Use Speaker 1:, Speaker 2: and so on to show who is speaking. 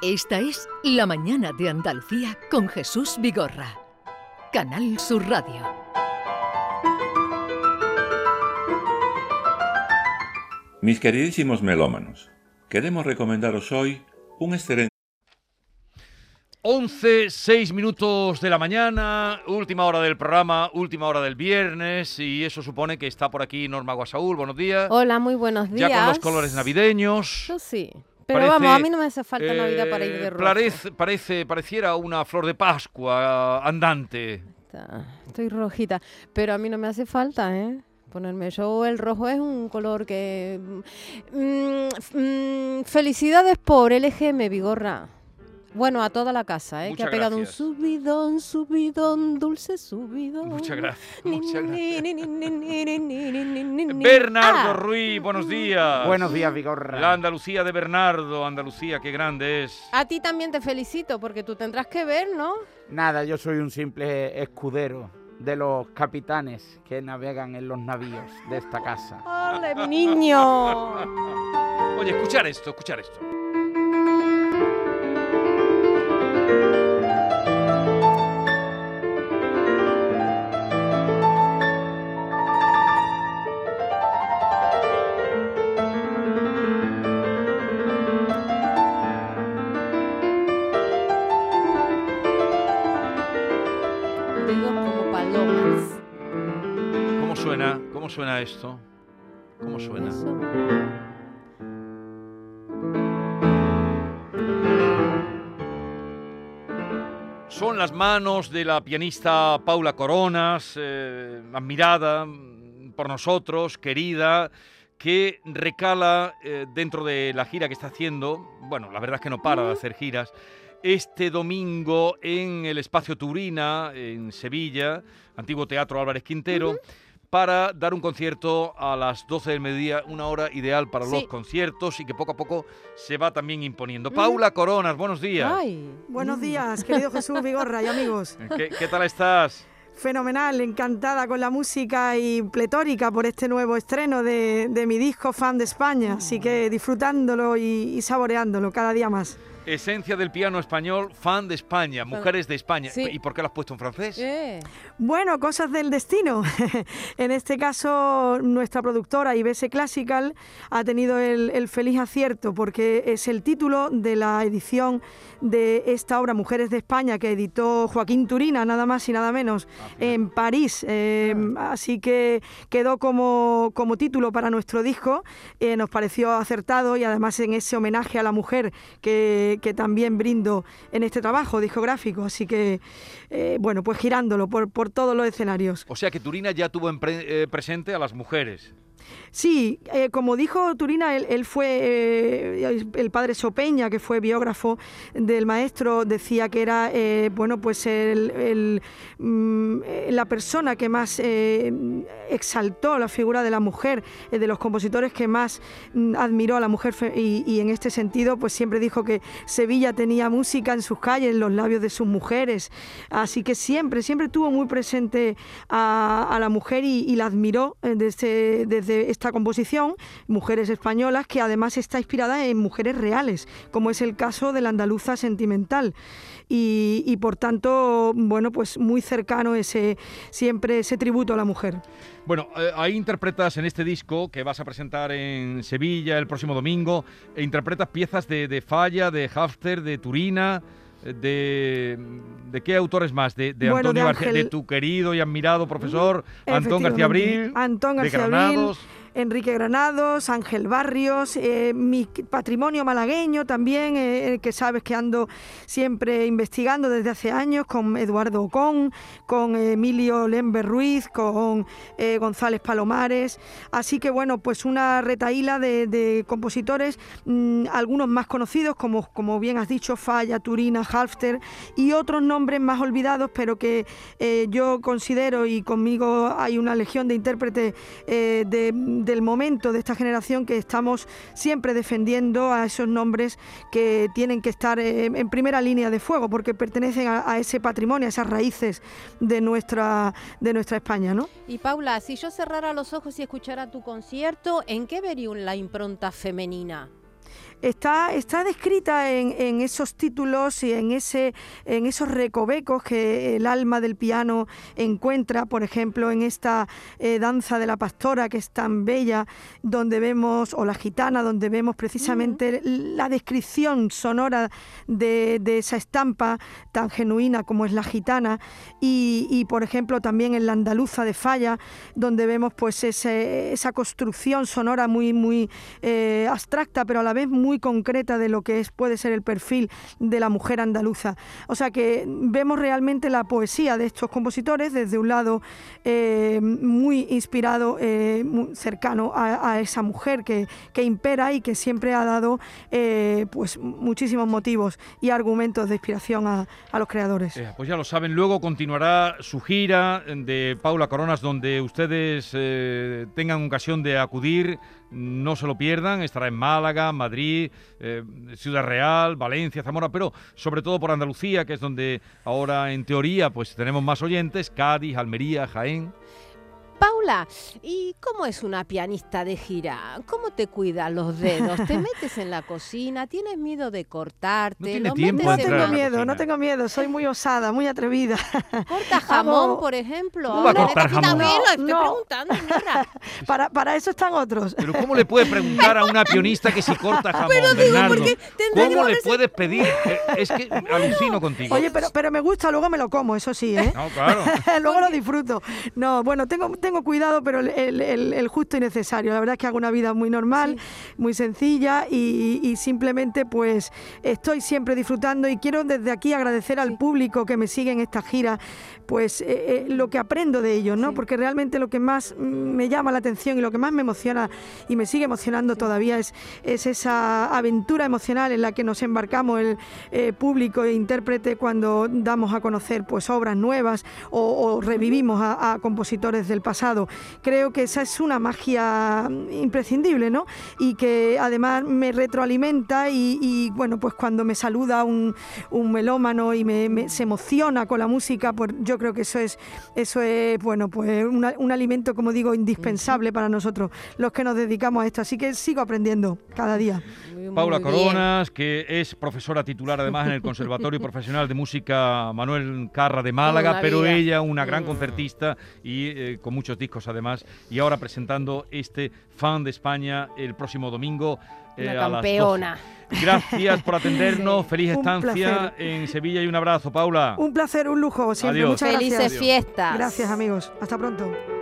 Speaker 1: Esta es La Mañana de Andalucía con Jesús Vigorra. Canal Sur Radio.
Speaker 2: Mis queridísimos melómanos, queremos recomendaros hoy un excelente
Speaker 3: 11, 6 minutos de la mañana, última hora del programa, última hora del viernes, y eso supone que está por aquí Norma Guasaúl. Buenos días.
Speaker 4: Hola, muy buenos días.
Speaker 3: Ya con los colores navideños.
Speaker 4: Yo sí. Pero vamos, a mí no me hace falta Navidad para ir de
Speaker 3: eh,
Speaker 4: rojo.
Speaker 3: Parece, parece, pareciera una flor de Pascua andante.
Speaker 4: Estoy rojita, pero a mí no me hace falta, ¿eh? Ponerme yo, el rojo es un color que... Mm, mm, felicidades por LGM, Vigorra. Bueno, a toda la casa, ¿eh? que ha pegado un subidón, subidón, dulce subidón.
Speaker 3: Muchas gracias. Bernardo Ruiz, buenos días.
Speaker 5: Buenos días, Vigorra.
Speaker 3: La Andalucía de Bernardo, Andalucía, qué grande es.
Speaker 4: A ti también te felicito, porque tú tendrás que ver, ¿no?
Speaker 5: Nada, yo soy un simple escudero de los capitanes que navegan en los navíos de esta casa.
Speaker 4: ¡Ole, mi niño!
Speaker 3: Oye, escuchar esto, escuchar esto. ¿Cómo suena esto? ¿Cómo suena? Son las manos de la pianista Paula Coronas, eh, admirada por nosotros, querida, que recala eh, dentro de la gira que está haciendo. Bueno, la verdad es que no para de hacer giras este domingo en el Espacio Turina, en Sevilla, antiguo Teatro Álvarez Quintero, para dar un concierto a las 12 del mediodía, una hora ideal para los conciertos y que poco a poco se va también imponiendo. Paula Coronas, buenos días.
Speaker 6: Buenos días, querido Jesús Vigorra y amigos.
Speaker 3: ¿Qué, tal estás?
Speaker 6: Fenomenal, encantada con la música y pletórica por este nuevo estreno de, mi disco Fan de España, así que disfrutándolo y saboreándolo cada día más.
Speaker 3: Esencia del piano español, fan de España, mujeres de España. ¿Y por qué lo has puesto en francés?
Speaker 6: Bueno, cosas del destino. en este caso, nuestra productora IBS Classical ha tenido el, feliz acierto porque es el título de la edición de esta obra Mujeres de España que editó Joaquín Turina, nada más y nada menos, ah, en París. Em, así que quedó como, como título para nuestro disco. Eh, nos pareció acertado y además en ese homenaje a la mujer que que, también brindo en este trabajo discográfico. Así que, eh, bueno, pues girándolo por, por, todos los escenarios.
Speaker 3: O sea que Turina ya tuvo eh, presente a las mujeres.
Speaker 6: Sí, eh, como dijo Turina, él, fue eh, el padre Sopeña, que fue biógrafo del maestro, decía que era eh, bueno pues el, mm, la persona que más exaltó la figura de la mujer, de los compositores que más mm, admiró a la mujer y, en este sentido pues siempre dijo que Sevilla tenía música en sus calles, en los labios de sus mujeres, así que siempre, siempre tuvo muy presente a, la mujer y, la admiró desde, desde esta composición, Mujeres Españolas, que además está inspirada en mujeres reales, como es el caso de la andaluza sentimental. Y, por tanto, bueno, pues muy cercano ese siempre ese tributo a la mujer.
Speaker 3: Bueno, eh, ahí interpretas en este disco que vas a presentar en Sevilla el próximo domingo, e interpretas piezas de, de Falla, de Hafter, de Turina, de, de qué autores más, de, Antonio García, de tu querido y admirado profesor Antón García Abril,
Speaker 6: Antón García Abril, Enrique Granados, Ángel Barrios, eh, mi patrimonio malagueño también, eh, que sabes que ando siempre investigando desde hace años con Eduardo Ocón, con Emilio Lember Ruiz, con eh, González Palomares. Así que bueno, pues una retaíla de, compositores, mm, algunos más conocidos, como, como bien has dicho, Falla, Turina, Halfter, y otros nombres más olvidados, pero que yo considero y conmigo hay una legión de intérpretes de del momento de esta generación que estamos siempre defendiendo a esos nombres que tienen que estar eh, en primera línea de fuego porque pertenecen a, ese patrimonio, a esas raíces de nuestra, de nuestra España. ¿no?
Speaker 4: Y Paula, si yo cerrara los ojos y escuchara tu concierto, ¿en qué vería la impronta femenina?
Speaker 6: Está, está descrita en, en, esos títulos y en, ese, en esos recovecos que el alma del piano encuentra, por ejemplo, en esta eh, danza de la pastora que es tan bella, donde vemos, o la gitana, donde vemos precisamente la descripción sonora de, de, esa estampa tan genuina como es la gitana, y, y, por ejemplo también en la andaluza de Falla, donde vemos pues ese, esa construcción sonora muy, muy eh, abstracta, pero a la vez muy concreta de lo que es, puede ser el perfil de la mujer andaluza. O sea que vemos realmente la poesía de estos compositores desde un lado eh, muy inspirado, eh, muy cercano a, esa mujer que, impera y que siempre ha dado pues muchísimos motivos y argumentos de inspiración a, a los creadores.
Speaker 3: pues ya lo saben, luego continuará su gira de Paula Coronas donde ustedes tengan ocasión de acudir no se lo pierdan, estará en Málaga, Madrid, eh, Ciudad Real, Valencia, Zamora, pero sobre todo por Andalucía, que es donde ahora en teoría pues tenemos más oyentes, Cádiz, Almería, Jaén.
Speaker 4: Paula, ¿y cómo es una pianista de gira? ¿Cómo te cuidas los dedos? ¿Te metes en la cocina? ¿Tienes miedo de cortarte?
Speaker 3: No, tiempo
Speaker 6: no tengo miedo, no tengo miedo. Soy muy osada, muy atrevida.
Speaker 4: ¿Corta jamón, por ejemplo?
Speaker 3: ¿Cómo va a cortar jamón?
Speaker 4: No, estoy preguntando,
Speaker 6: para, para eso están otros.
Speaker 3: Pero ¿cómo le puedes preguntar a una pianista que si corta jamón, pero digo, porque ¿Cómo le puedes pedir? Eh, es que alucino contigo.
Speaker 6: Oye, pero, pero me gusta, luego me lo como, eso sí, ¿eh?
Speaker 3: No, claro.
Speaker 6: luego lo disfruto. No, bueno, tengo tengo cuidado, pero el, justo y necesario. La verdad es que hago una vida muy normal, muy sencilla y, simplemente pues estoy siempre disfrutando y quiero desde aquí agradecer al público que me sigue en esta gira, pues eh, eh, lo que aprendo de ellos, ¿no? Porque realmente lo que más me llama la atención y lo que más me emociona y me sigue emocionando todavía es, es esa aventura emocional en la que nos embarcamos el eh, público e intérprete cuando damos a conocer pues obras nuevas o, revivimos a compositores del pasado. Creo que esa es una magia imprescindible, ¿no? Y que además me retroalimenta y, bueno, pues cuando me saluda un, melómano y me, se emociona con la música, pues yo creo que eso es, eso es bueno, pues un alimento, como digo, indispensable para nosotros, los que nos dedicamos a esto. Así que sigo aprendiendo cada día.
Speaker 3: Paula Coronas, que es profesora titular además en el Conservatorio Profesional de Música Manuel Carra de Málaga, pero ella una gran mm. concertista y eh, con muchos discos además, y ahora presentando este Fan de España el próximo domingo.
Speaker 4: Eh, campeona.
Speaker 3: Gracias por atendernos, feliz estancia en Sevilla y un abrazo, Paula.
Speaker 6: Un placer, un lujo, siempre.
Speaker 3: Adiós.
Speaker 6: Muchas
Speaker 4: Felices fiestas.
Speaker 6: Gracias, amigos. Hasta pronto.